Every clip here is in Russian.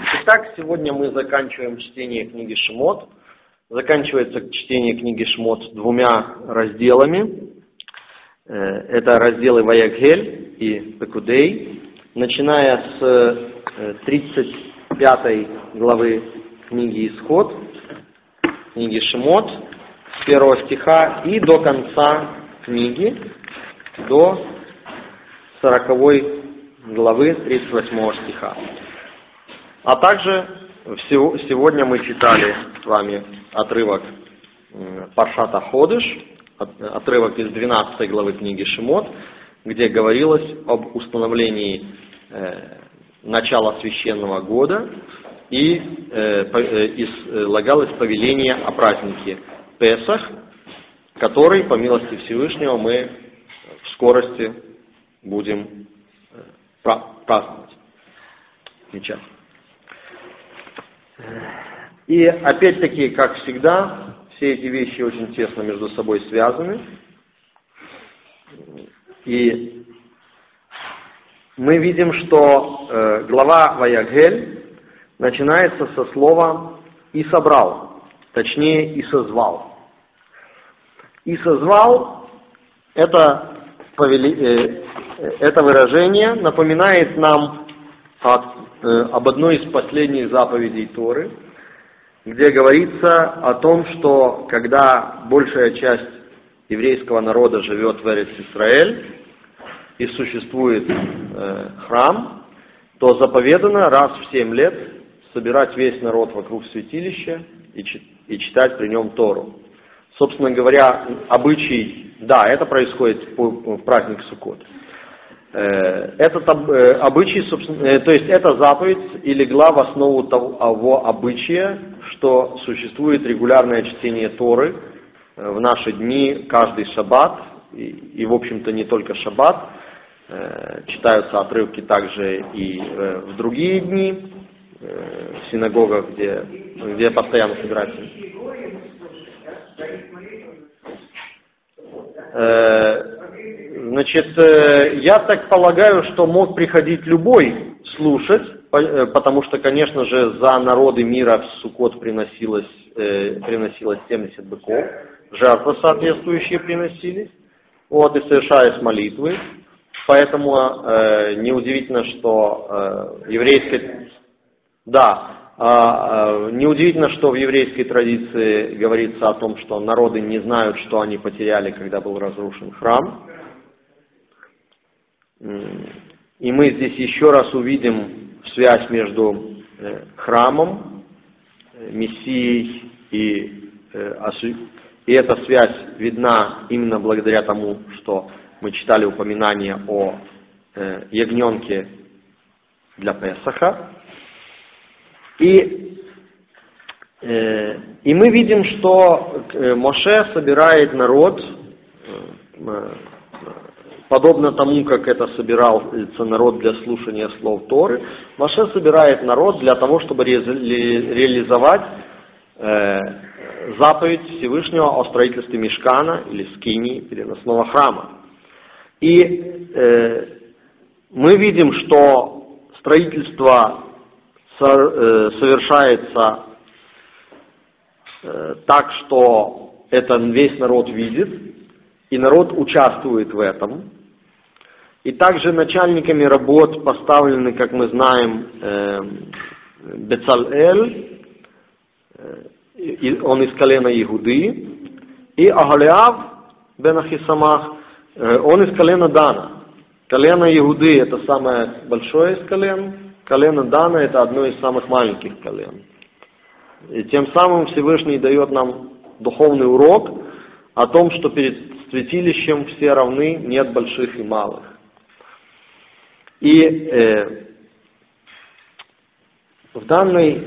Итак, сегодня мы заканчиваем чтение книги Шмот. Заканчивается чтение книги Шмот двумя разделами. Э, это разделы Ваягель и Пекудей. Начиная с 35 э, главы книги Исход, книги Шмот, с первого стиха и до конца книги, до 40 главы 38 стиха. А также сегодня мы читали с вами отрывок Паршата Ходыш, отрывок из 12 главы книги Шимот, где говорилось об установлении э, начала священного года и э, э, излагалось повеление о празднике Песах, который, по милости Всевышнего, мы в скорости будем праздновать. Замечательно. И опять-таки, как всегда, все эти вещи очень тесно между собой связаны. И мы видим, что э, глава Ваягель начинается со слова «и собрал», точнее «и созвал». «И созвал» это, повели, э, это выражение напоминает нам о Э, об одной из последних заповедей Торы, где говорится о том, что когда большая часть еврейского народа живет в Эрец Исраэль и существует э, храм, то заповедано раз в семь лет собирать весь народ вокруг святилища и, и читать при нем Тору. Собственно говоря, обычай, да, это происходит в праздник Суккот. Э, этот э, обычай, собственно, э, то есть эта заповедь и легла в основу того обычая, что существует регулярное чтение Торы в наши дни, каждый шаббат, и, и в общем-то не только шаббат, читаются отрывки также и в другие дни, в синагогах, где, где постоянно собираются. Значит, э, я так полагаю, что мог приходить любой слушать, э, потому что, конечно же, за народы мира в Сукот приносилось, э, приносилось 70 быков, жертвы соответствующие приносились, вот, и совершались молитвы. Поэтому э, неудивительно, что э, еврейская... Да, э, неудивительно, что в еврейской традиции говорится о том, что народы не знают, что они потеряли, когда был разрушен храм. И мы здесь еще раз увидим связь между э, храмом, э, Мессией и, э, и эта связь видна именно благодаря тому, что мы читали упоминание о ягненке для Песаха. И, и мы видим, что Моше собирает народ подобно тому, как это собирался народ для слушания слов Торы, Маше собирает народ для того, чтобы реализовать э, заповедь Всевышнего о строительстве Мешкана или Скини, переносного храма. И э, мы видим, что строительство э, совершается э, так, что это весь народ видит, и народ участвует в этом. И также начальниками работ поставлены, как мы знаем, эм, Бецалэль, э, он из колена Игуды, и Агалиав бен Ахисамах, э, он из колена Дана. Колено Игуды это самое большое из колен, колено Дана это одно из самых маленьких колен. И тем самым Всевышний дает нам духовный урок о том, что перед святилищем все равны, нет больших и малых. И э, в данных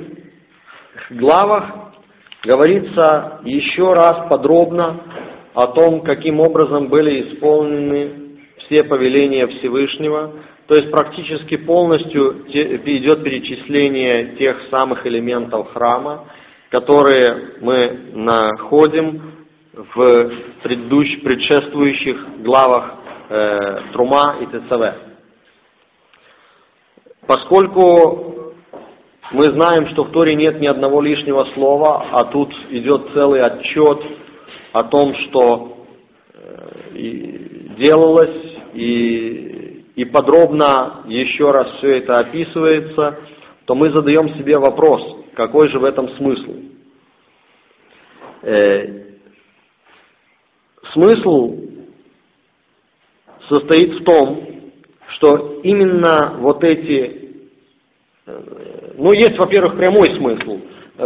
главах говорится еще раз подробно о том, каким образом были исполнены все повеления Всевышнего. То есть практически полностью идет перечисление тех самых элементов храма, которые мы находим в предшествующих главах э, Трума и ТЦВ. Поскольку Мы знаем, что в Торе нет ни одного лишнего слова, а тут идет целый отчет о том, что э, делалось, и, и подробно еще раз все это описывается, то мы задаем себе вопрос, какой же в этом смысл? Э, смысл состоит в том, что именно вот эти э, ну, есть, во-первых, прямой смысл.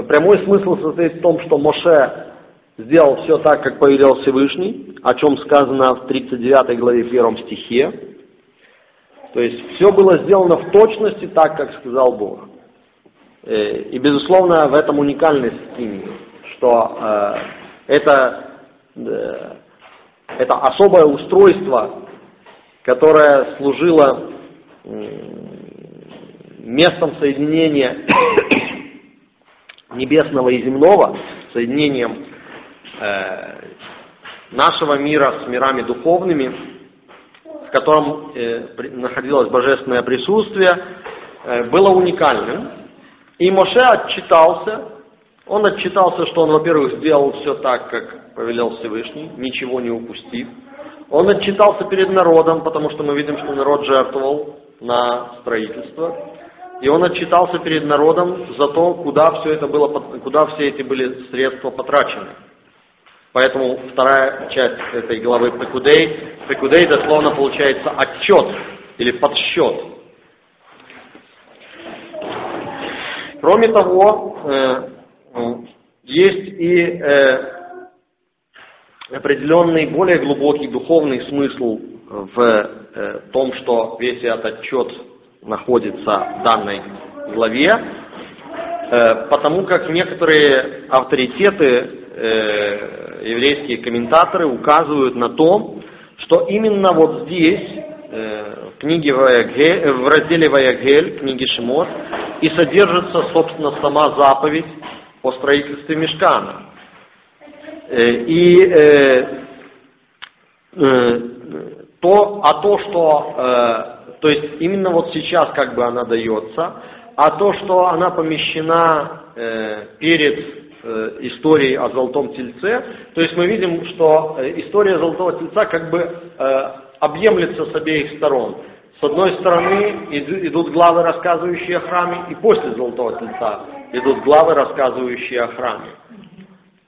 Прямой смысл состоит в том, что Моше сделал все так, как повелел Всевышний, о чем сказано в 39 главе 1 стихе. То есть все было сделано в точности так, как сказал Бог. Э, и, безусловно, в этом уникальность Скинии, что э, это, э, это особое устройство, которое служило местом соединения небесного и земного, соединением э, нашего мира с мирами духовными, в котором э, находилось божественное присутствие, э, было уникальным. И Моше отчитался, он отчитался, что он, во-первых, сделал все так, как повелел Всевышний, ничего не упустив. Он отчитался перед народом, потому что мы видим, что народ жертвовал на строительство. И он отчитался перед народом за то, куда все это было, куда все эти были средства потрачены. Поэтому вторая часть этой главы Пекудей, Пекудей дословно получается отчет или подсчет. Кроме того, э, есть и э, определенный более глубокий духовный смысл в э, том, что весь этот отчет находится в данной главе, э, потому как некоторые авторитеты, э, еврейские комментаторы указывают на то, что именно вот здесь, в книге Ваягель, в разделе Ваягель, книги Шимот, и содержится, собственно, сама заповедь о строительстве мешкана. И то, а то, что то есть именно вот сейчас как бы она дается, а то, что она помещена э, перед э, историей о Золотом Тельце, то есть мы видим, что э, история Золотого Тельца как бы э, объемлется с обеих сторон. С одной стороны идут главы, рассказывающие о храме, и после Золотого Тельца идут главы, рассказывающие о храме.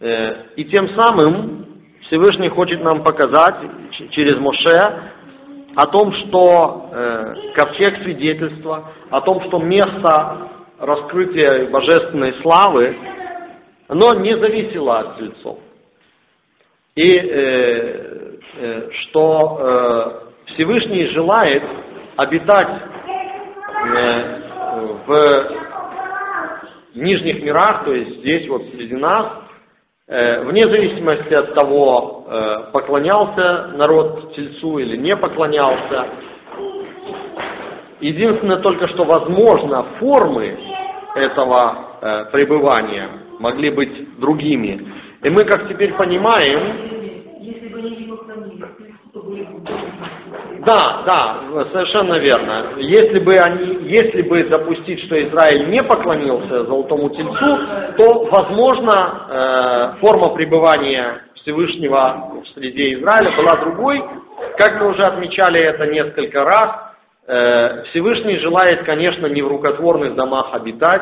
Э, и тем самым Всевышний хочет нам показать через Моше, о том, что э, ковчег свидетельства, о том, что место раскрытия божественной славы, оно не зависело от тельцов. И э, что э, Всевышний желает обитать в нижних мирах, то есть здесь вот среди нас, вне зависимости от того, э, поклонялся народ Тельцу или не поклонялся. Единственное только, что возможно, формы этого э, пребывания могли быть другими. И мы, как теперь понимаем, да, да, совершенно верно. Если бы, они, если бы допустить, что Израиль не поклонился Золотому Тельцу, то, возможно, э, форма пребывания Всевышнего в среде Израиля была другой. Как мы уже отмечали это несколько раз, э, Всевышний желает, конечно, не в рукотворных домах обитать,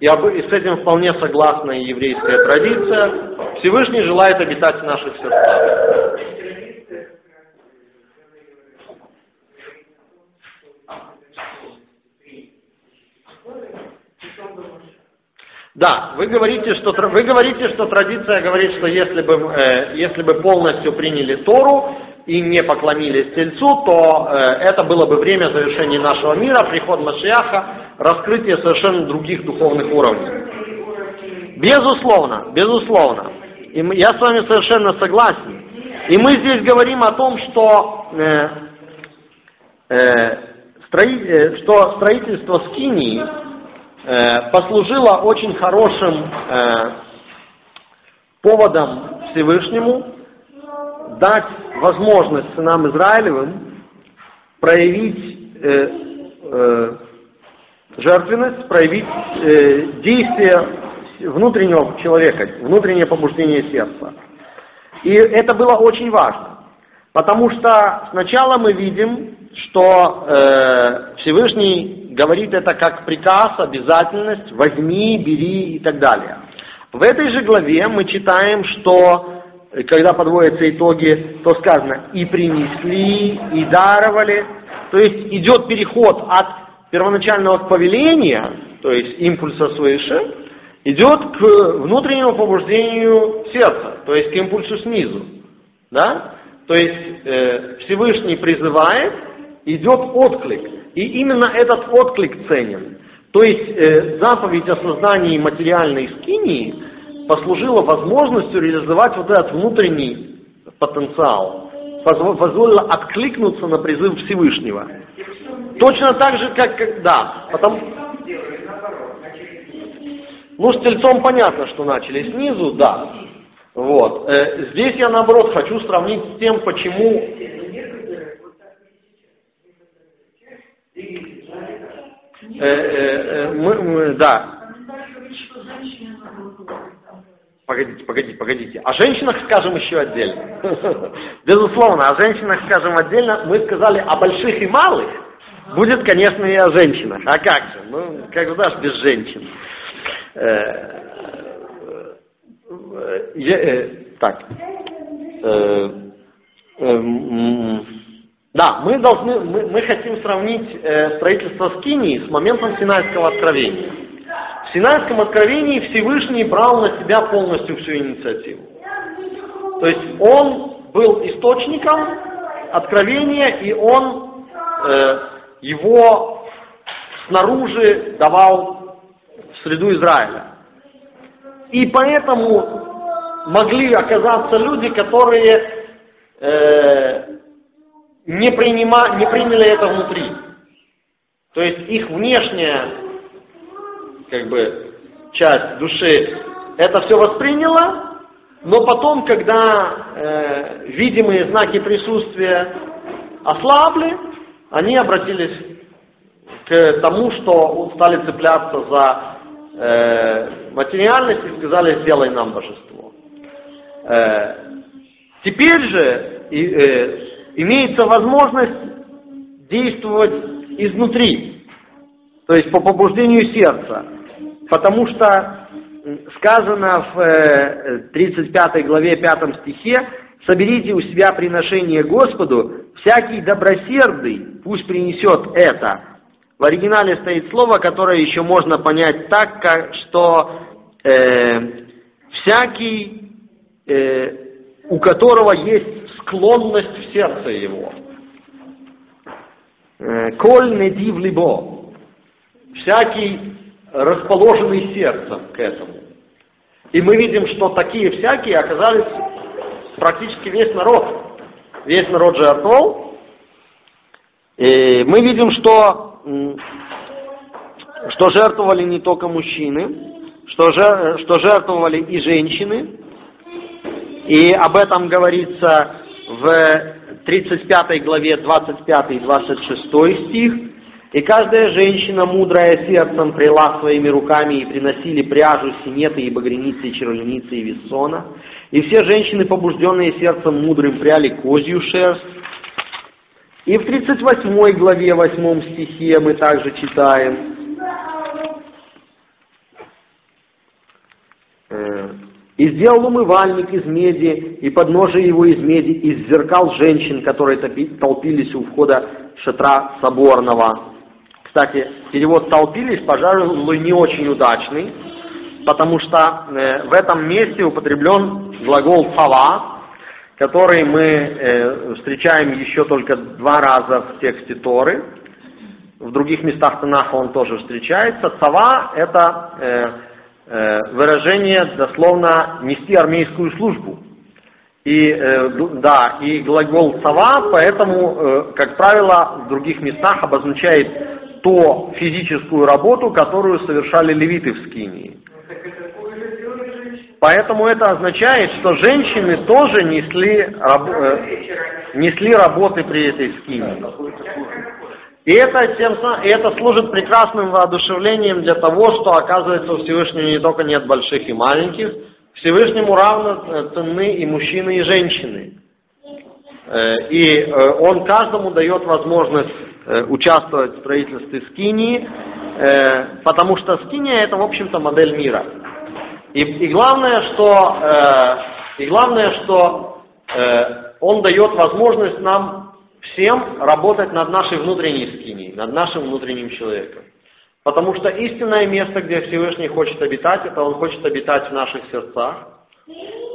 и, с этим вполне согласна еврейская традиция. Всевышний желает обитать в наших сердцах. Да, вы говорите, что, вы говорите, что традиция говорит, что если бы, э, если бы полностью приняли Тору и не поклонились Тельцу, то э, это было бы время завершения нашего мира, приход Машиаха, раскрытие совершенно других духовных уровней. Безусловно, безусловно. И мы, я с вами совершенно согласен. И мы здесь говорим о том, что, э, э, строи, э, что строительство Скинии послужило очень хорошим э, поводом Всевышнему дать возможность сынам Израилевым проявить э, жертвенность, проявить э, действие внутреннего человека, внутреннее побуждение сердца. И это было очень важно, потому что сначала мы видим, что э, Всевышний говорит это как приказ, обязательность, возьми, бери и так далее. В этой же главе мы читаем, что когда подводятся итоги, то сказано и принесли, и даровали. То есть идет переход от первоначального повеления, то есть импульса свыше, идет к внутреннему побуждению сердца, то есть к импульсу снизу. Да? То есть э, Всевышний призывает, идет отклик. И именно этот отклик ценен. То есть э, заповедь о создании материальной скинии послужила возможностью реализовать вот этот внутренний потенциал, позволила откликнуться на призыв Всевышнего. Точно так же, как, как да, потому, ну, с тельцом понятно, что начали снизу, да. Вот. Э, здесь я, наоборот, хочу сравнить с тем, почему... Э, э, мы, мы, да. Погодите, погодите, погодите. О женщинах скажем еще отдельно. Безусловно, о женщинах скажем отдельно. Мы сказали о больших и малых. Будет, конечно, и о женщинах. А как же? Ну, как же без женщин? Э, э, так. Э, да, мы должны, мы, мы хотим сравнить строительство Скинии с моментом Синайского откровения. В Синайском откровении Всевышний брал на себя полностью всю инициативу. То есть он был источником откровения, и он э, его снаружи давал в среду Израиля. И поэтому могли оказаться люди, которые э, не, принима, не приняли это внутри. То есть их внешняя как бы, часть души это все восприняла, но потом, когда э, видимые знаки присутствия ослабли, они обратились к тому, что стали цепляться за э, материальность и сказали, сделай нам божество. Э, теперь же и, э, имеется возможность действовать изнутри, то есть по побуждению сердца, потому что сказано в 35 э, главе 5 стихе, соберите у себя приношение Господу, всякий добросердый пусть принесет это, в оригинале стоит слово, которое еще можно понять так, как, что э, всякий, э, у которого есть склонность в сердце его. Э, коль недив либо. Всякий расположенный сердцем к этому. И мы видим, что такие всякие оказались практически весь народ. Весь народ жертвовал. И мы видим, что что жертвовали не только мужчины, что, что жертвовали и женщины. И об этом говорится в 35 главе 25 и 26 стих. И каждая женщина, мудрая сердцем, прила своими руками и приносили пряжу, синеты и багреницы, и червленицы и вессона. И все женщины, побужденные сердцем мудрым, пряли козью шерсть, и в 38 главе 8 стихе мы также читаем, э, «И сделал умывальник из меди, и подножие его из меди, из зеркал женщин, которые толпились у входа шатра соборного». Кстати, перевод «толпились», пожалуй, не очень удачный, потому что э, в этом месте употреблен глагол «фава», который мы э, встречаем еще только два раза в тексте Торы. В других местах Танаха он тоже встречается. Цава – это э, выражение дословно «нести армейскую службу». И, э, да, и глагол «цава», поэтому, э, как правило, в других местах обозначает ту физическую работу, которую совершали левиты в Скинии. Поэтому это означает, что женщины тоже несли, раб, э, несли работы при этой скине. И это, тем, и это служит прекрасным воодушевлением для того, что, оказывается, у Всевышнего не только нет больших и маленьких, Всевышнему равно ценны и мужчины, и женщины. Э, и э, он каждому дает возможность э, участвовать в строительстве скинии, потому что скиния это, в общем-то, модель мира. И, и главное, что, и главное, что он дает возможность нам всем работать над нашей внутренней скинией, над нашим внутренним человеком. Потому что истинное место, где Всевышний хочет обитать, это Он хочет обитать в наших сердцах.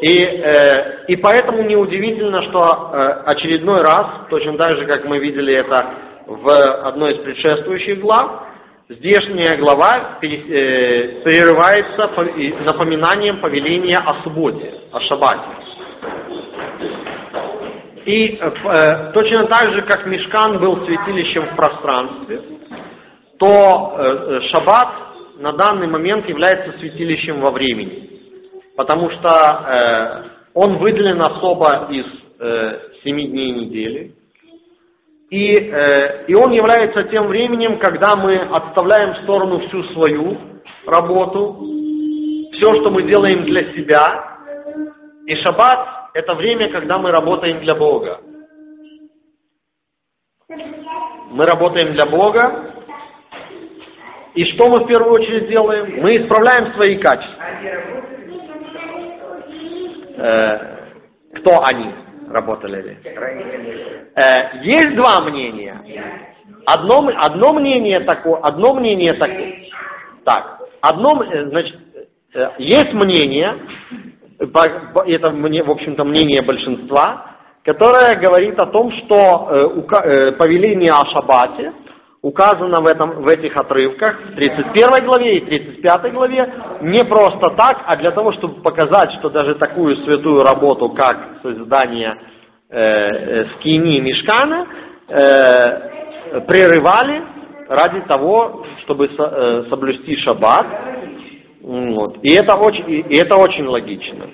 И, э, и поэтому неудивительно, что э, очередной раз, точно так же, как мы видели это в одной из предшествующих глав, здешняя глава э, прерывается напоминанием повеления о субботе, о шаббате. И э, точно так же, как Мешкан был святилищем в пространстве, то э, шаббат на данный момент является святилищем во времени потому что э, он выделен особо из э, семи дней недели. И, э, и он является тем временем, когда мы отставляем в сторону всю свою работу, все, что мы делаем для себя. И шаббат – это время, когда мы работаем для Бога. Мы работаем для Бога. И что мы в первую очередь делаем? Мы исправляем свои качества. Э, кто они работали? Э, есть два мнения. Одно, одно мнение такое, одно мнение такое. Так, одно, э, значит, э, есть мнение, это, в общем-то, мнение большинства, которое говорит о том, что э, повеление о шаббате указано в, этом, в этих отрывках, в 31 главе и 35 главе, не просто так, а для того, чтобы показать, что даже такую святую работу, как создание э, э, скини Мешкана, э, прерывали ради того, чтобы со, э, соблюсти шаббат. Вот. И, это очень, и это очень логично.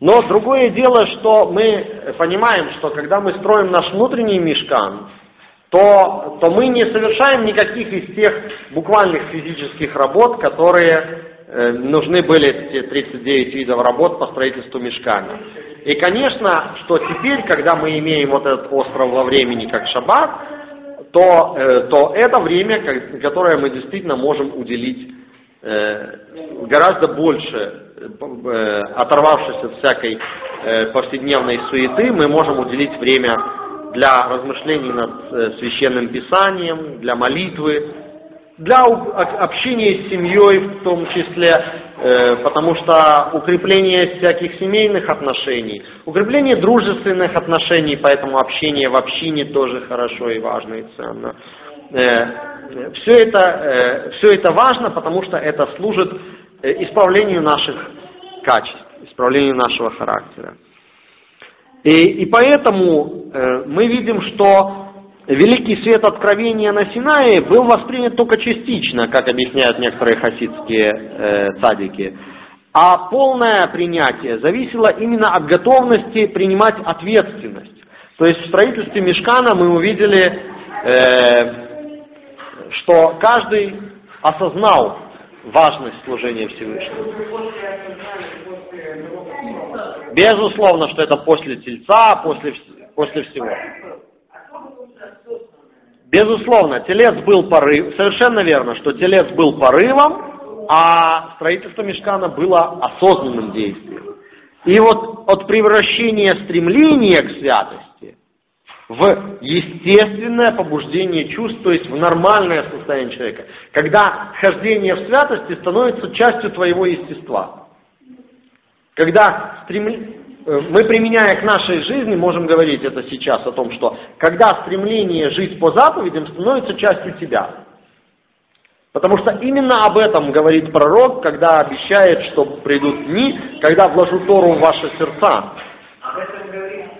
Но другое дело, что мы понимаем, что когда мы строим наш внутренний мешкан, то, то мы не совершаем никаких из тех буквальных физических работ, которые э, нужны были эти 39 видов работ по строительству мешкана. И, конечно, что теперь, когда мы имеем вот этот остров во времени, как шаббат, то, э, то это время, которое мы действительно можем уделить гораздо больше, э, оторвавшись от всякой э, повседневной суеты, мы можем уделить время для размышлений над э, священным писанием, для молитвы, для общения с семьей в том числе, э, потому что укрепление всяких семейных отношений, укрепление дружественных отношений, поэтому общение в общине тоже хорошо и важно и ценно. Э, все это, все это важно, потому что это служит исправлению наших качеств, исправлению нашего характера. И, и поэтому э, мы видим, что великий свет откровения на Синае был воспринят только частично, как объясняют некоторые хасидские э, цадики. А полное принятие зависело именно от готовности принимать ответственность. То есть в строительстве Мешкана мы увидели, э, что каждый осознал важность служения Всевышнему. Безусловно, что это после тельца, после, после всего. Безусловно, телец был порыв, совершенно верно, что телец был порывом, а строительство мешкана было осознанным действием. И вот от превращения стремления к святости в естественное побуждение чувств, то есть в нормальное состояние человека, когда хождение в святости становится частью твоего естества. Когда стрем... Э, мы, применяя к нашей жизни, можем говорить это сейчас о том, что когда стремление жить по заповедям становится частью тебя. Потому что именно об этом говорит пророк, когда обещает, что придут дни, когда вложу Тору в ваши сердца. Об этом говорит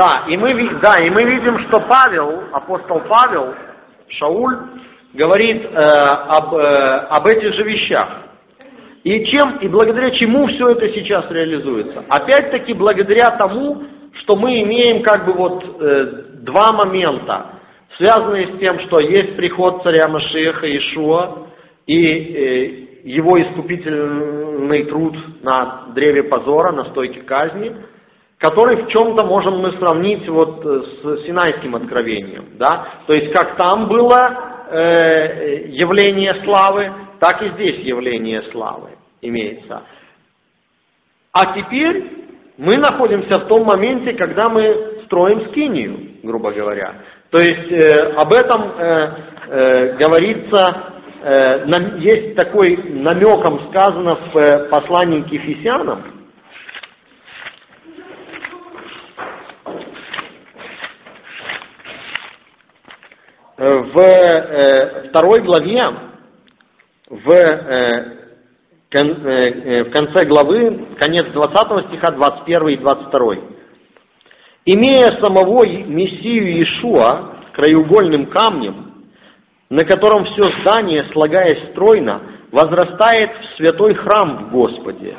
да, и мы, да, и мы видим, что Павел, апостол Павел, Шауль, говорит э, об, э, об этих же вещах. И чем, и благодаря чему все это сейчас реализуется? Опять-таки благодаря тому, что мы имеем как бы вот э, два момента, связанные с тем, что есть приход царя Машеха Ишуа и э, его искупительный труд на древе позора, на стойке казни, который в чем-то можем мы сравнить вот с Синайским откровением. Да? То есть как там было э, явление славы, так и здесь явление славы имеется. А теперь мы находимся в том моменте, когда мы строим скинию, грубо говоря. То есть э, об этом э, э, говорится, э, на, есть такой намеком сказано в э, послании к Ефесянам. Э, в э, второй главе, в э, Э, э, в конце главы, конец 20 стиха, 21 и 22. «Имея самого Мессию Иешуа краеугольным камнем, на котором все здание, слагаясь стройно, возрастает в святой храм в Господе,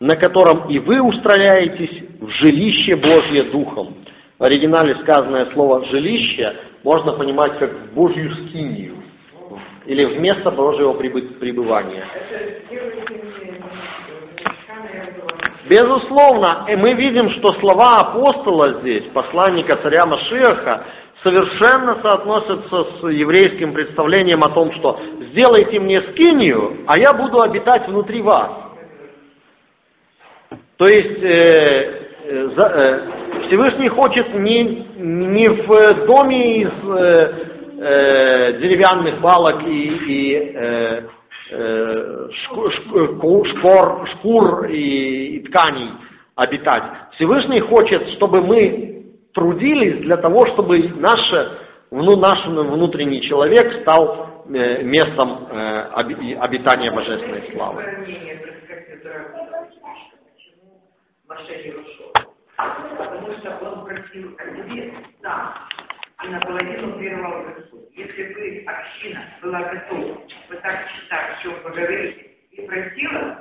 на котором и вы устрояетесь в жилище Божье Духом». В оригинале сказанное слово «жилище» можно понимать как Божью скинию или в место Божьего пребывания. Безусловно, мы видим, что слова апостола здесь, посланника царя Машеха, совершенно соотносятся с еврейским представлением о том, что сделайте мне скинию, а я буду обитать внутри вас. То есть э, э, э, Всевышний хочет не, не в доме из э, э, деревянных балок и, и э, э, шкур, шкур, шкур и, и тканей обитать. Всевышний хочет, чтобы мы трудились для того, чтобы наше, ну, наш внутренний человек стал э, местом э, обитания божественной славы. Потому что он просил ответ сам и наполовину прервал Господь. Если бы община была готова вот так читать, что поговорить и просила,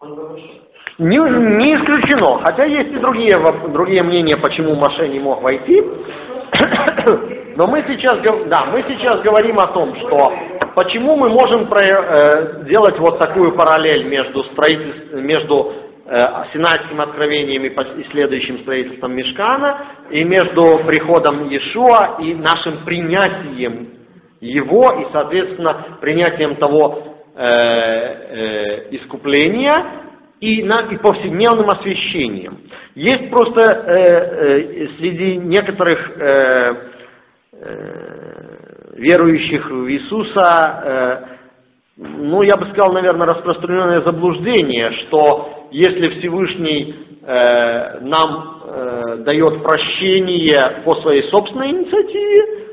он бы вышел. Не, не исключено, хотя есть и другие, другие мнения, почему Маше не мог войти. Но мы сейчас, да, мы сейчас говорим о том, что почему мы можем про, э, делать вот такую параллель между, строительством, между Синайским откровением и следующим строительством Мешкана, и между приходом Иешуа и нашим принятием его, и, соответственно, принятием того э, э, искупления и, на, и повседневным освящением. Есть просто э, э, среди некоторых э, э, верующих в Иисуса, э, ну, я бы сказал, наверное, распространенное заблуждение, что если Всевышний э, нам э, дает прощение по своей собственной инициативе,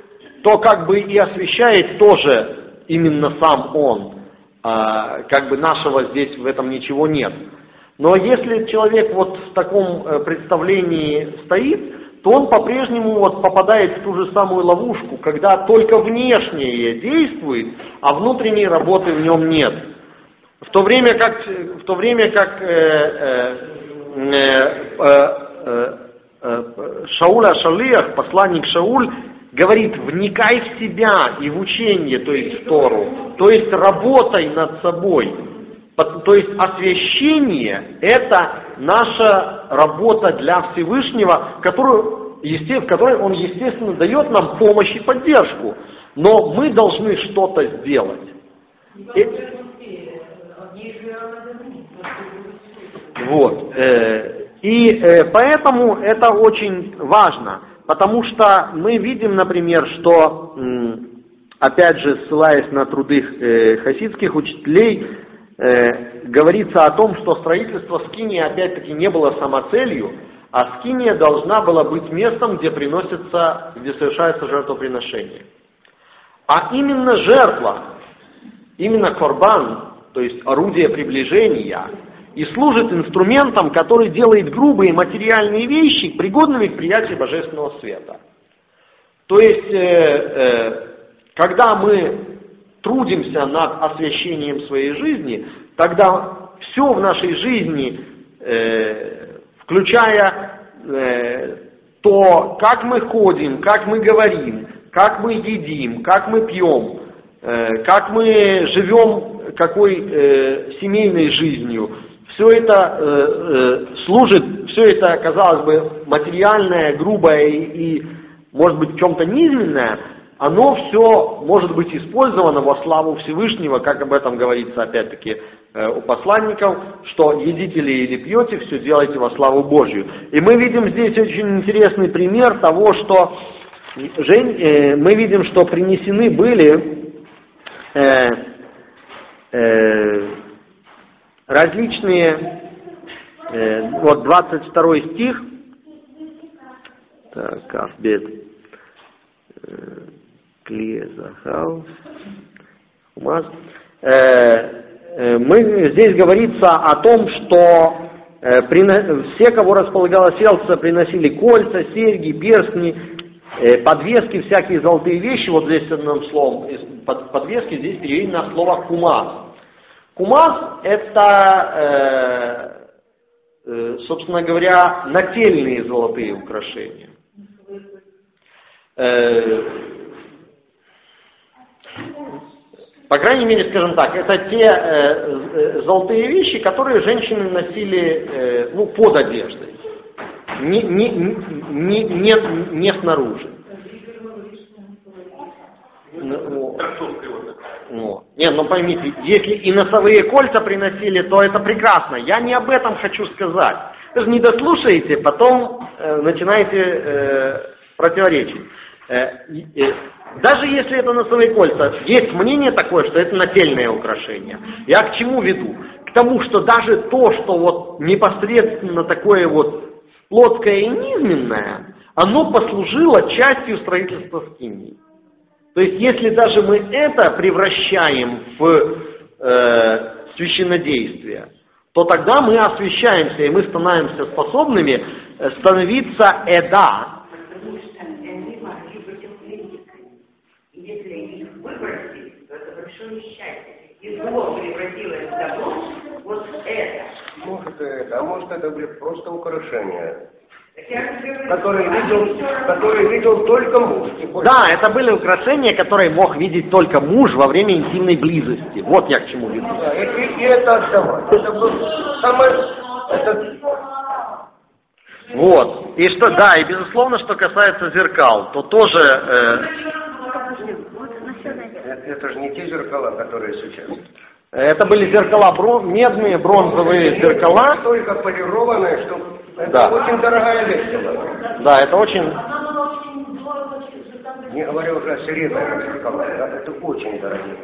то как бы и освещает тоже именно сам Он. Э, как бы нашего здесь в этом ничего нет. Но если человек вот в таком э, представлении стоит, то он по-прежнему вот попадает в ту же самую ловушку, когда только внешнее действует, а внутренней работы в нем нет. В то время как, в то время как э, э, э, э, э, Шауля Шалиях, посланник Шауль, говорит, вникай в себя и в учение, то есть в Тору, то есть работай над собой. То есть освящение – это наша работа для Всевышнего, которую, в которой Он, естественно, дает нам помощь и поддержку. Но мы должны что-то сделать. Вот. Э, и э, поэтому это очень важно, потому что мы видим, например, что, опять же, ссылаясь на труды э, хасидских учителей, говорится о том, что строительство скинии опять-таки не было самоцелью, а скиния должна была быть местом, где приносится, где совершается жертвоприношение. А именно жертва, именно корбан, то есть орудие приближения, и служит инструментом, который делает грубые материальные вещи пригодными к приятию божественного света. То есть, э, э, когда мы трудимся над освящением своей жизни, тогда все в нашей жизни, э, включая э, то как мы ходим, как мы говорим, как мы едим, как мы пьем, э, как мы живем какой э, семейной жизнью, все это э, э, служит, все это, казалось бы, материальное, грубое и, может быть, в чем-то низменное, оно все может быть использовано во славу Всевышнего, как об этом говорится опять-таки э, у посланников, что едите ли или пьете, все делайте во славу Божью. И мы видим здесь очень интересный пример того, что э, мы видим, что принесены были э, различные, э, вот 22 стих, так, Авбет, э, Кле, Захал, Умаз, э, э, мы, здесь говорится о том, что все, кого располагало сердце, приносили кольца, серьги, перстни, подвески, всякие золотые вещи, вот здесь одним словом, подвески здесь переведено слово кумаз. Кумаз – это, э, э, собственно говоря, нательные золотые украшения. Э, по крайней мере, скажем так, это те э, э, золотые вещи, которые женщины носили э, ну, под одеждой, не, не, не, не, не снаружи. Ну, ну, не, ну поймите, если и носовые кольца приносили, то это прекрасно. Я не об этом хочу сказать. Вы же не дослушаете, потом э, начинаете э, противоречить. Э, э, даже если это носовые кольца, есть мнение такое, что это нательное украшение. Я к чему веду? К тому, что даже то, что вот непосредственно такое вот плотское и низменное, оно послужило частью строительства скинии. То есть, если даже мы это превращаем в э, священнодействие, то тогда мы освещаемся, и мы становимся способными э, становиться эда. Может это, а может это просто украшение который видел, который видел только муж. Да, это были украшения, которые мог видеть только муж во время интимной близости. Вот я к чему веду. Да, и, и, это отдавать. Это был самое... Это... Вот. И что, да, и безусловно, что касается зеркал, то тоже... Э... Это, это же не те зеркала, которые сейчас. Это были зеркала брон, медные, бронзовые зеркала. Только полированные, что это да. очень дорогая вещь. Да, это очень... Не говоря уже о серебряных да, это очень дорогие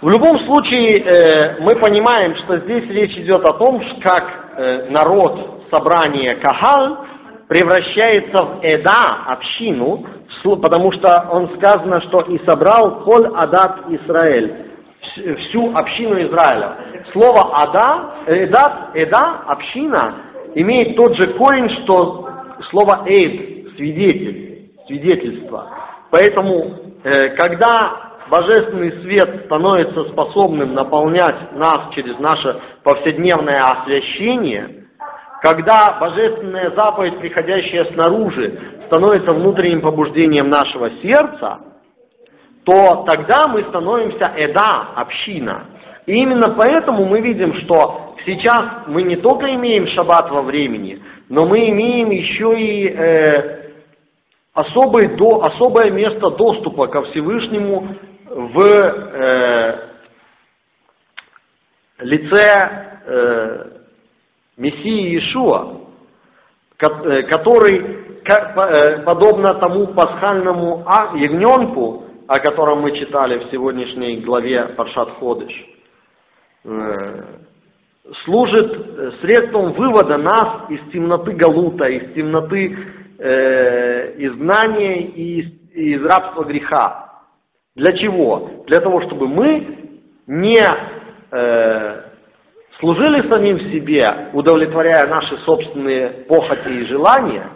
В любом случае, э, мы понимаем, что здесь речь идет о том, как э, народ, собрание Кахал превращается в Эда, общину, потому что он сказано, что и собрал Коль Адат Израиль всю общину Израиля. Слово Ада, Эдат, Эда, община, имеет тот же корень, что слово Эйд, свидетель, свидетельство. Поэтому, э, когда Божественный свет становится способным наполнять нас через наше повседневное освящение, когда Божественная заповедь, приходящая снаружи, становится внутренним побуждением нашего сердца, то тогда мы становимся эда, община. И именно поэтому мы видим, что сейчас мы не только имеем шаббат во времени, но мы имеем еще и э, особый, до, особое место доступа ко Всевышнему в э, лице э, Мессии Иешуа, э, который, э, подобно тому пасхальному а, ягненку, о котором мы читали в сегодняшней главе Паршат Ходыш, служит средством вывода нас из темноты Галута, из темноты э, изгнания и из, из рабства греха. Для чего? Для того, чтобы мы не э, служили самим себе, удовлетворяя наши собственные похоти и желания,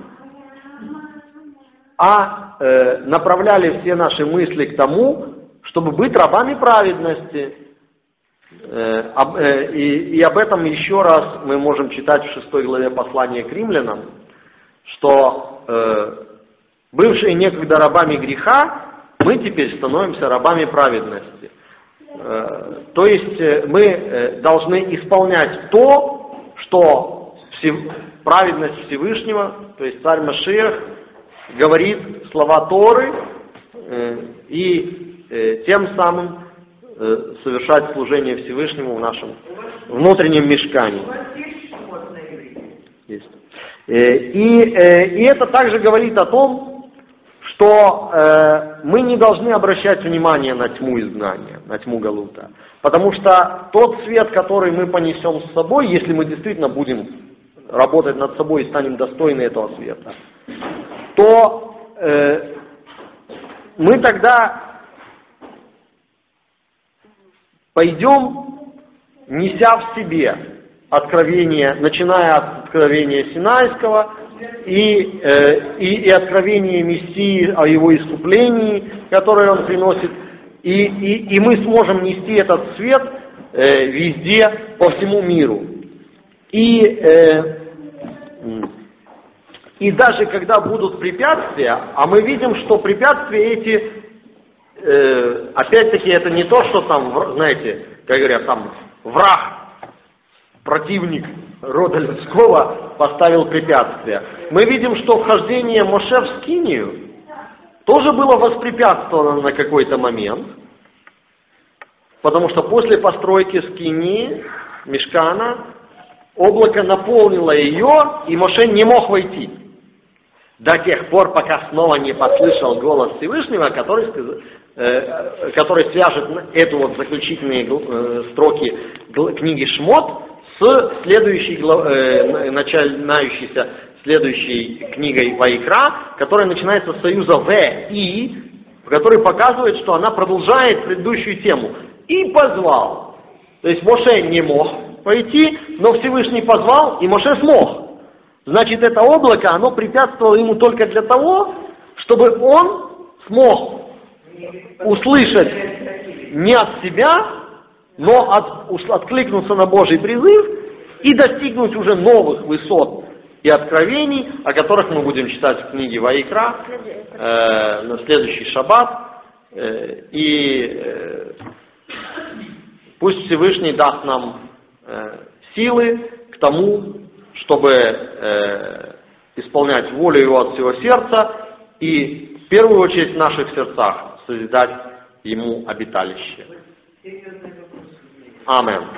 а э, направляли все наши мысли к тому, чтобы быть рабами праведности. Э, э, и, об этом еще раз мы можем читать в шестой главе послания к римлянам, что э, бывшие некогда рабами греха, мы теперь становимся рабами праведности. То есть мы должны исполнять то, что праведность Всевышнего, то есть царь Машиах, говорит слова Торы и тем самым совершать служение Всевышнему в нашем внутреннем мешкании. Есть. Э, и, э, и это также говорит о том, что э, мы не должны обращать внимание на тьму изгнания, на тьму Галута. Потому что тот свет, который мы понесем с собой, если мы действительно будем работать над собой и станем достойны этого света, то э, мы тогда пойдем, неся в себе откровение, начиная от откровения Синайского и, э, и, и откровение Мессии о его искуплении, которое он приносит, и, и, и мы сможем нести этот свет э, везде, по всему миру. И, э, и даже когда будут препятствия, а мы видим, что препятствия эти, э, опять-таки, это не то, что там, знаете, как говорят, там враг, противник рода людского поставил препятствия. Мы видим, что вхождение Моше в Скинию тоже было воспрепятствовано на какой-то момент, потому что после постройки Скинии, Мешкана, облако наполнило ее, и Моше не мог войти. До тех пор, пока снова не послышал голос Всевышнего, который, который свяжет эту вот заключительные э, строки книги Шмот с следующей, э, начинающейся следующей книгой Вайкра, которая начинается с союза В и, который показывает, что она продолжает предыдущую тему. И позвал. То есть Моше не мог пойти, но Всевышний позвал, и Моше смог. Значит, это облако, оно препятствовало ему только для того, чтобы он смог услышать не от себя, но от, откликнуться на Божий призыв и достигнуть уже новых высот и откровений, о которых мы будем читать в книге Ваикра э, на следующий шаббат. Э, и э, пусть Всевышний даст нам э, силы к тому, чтобы э, исполнять волю Его от всего сердца и в первую очередь в наших сердцах созидать Ему обиталище. Amen.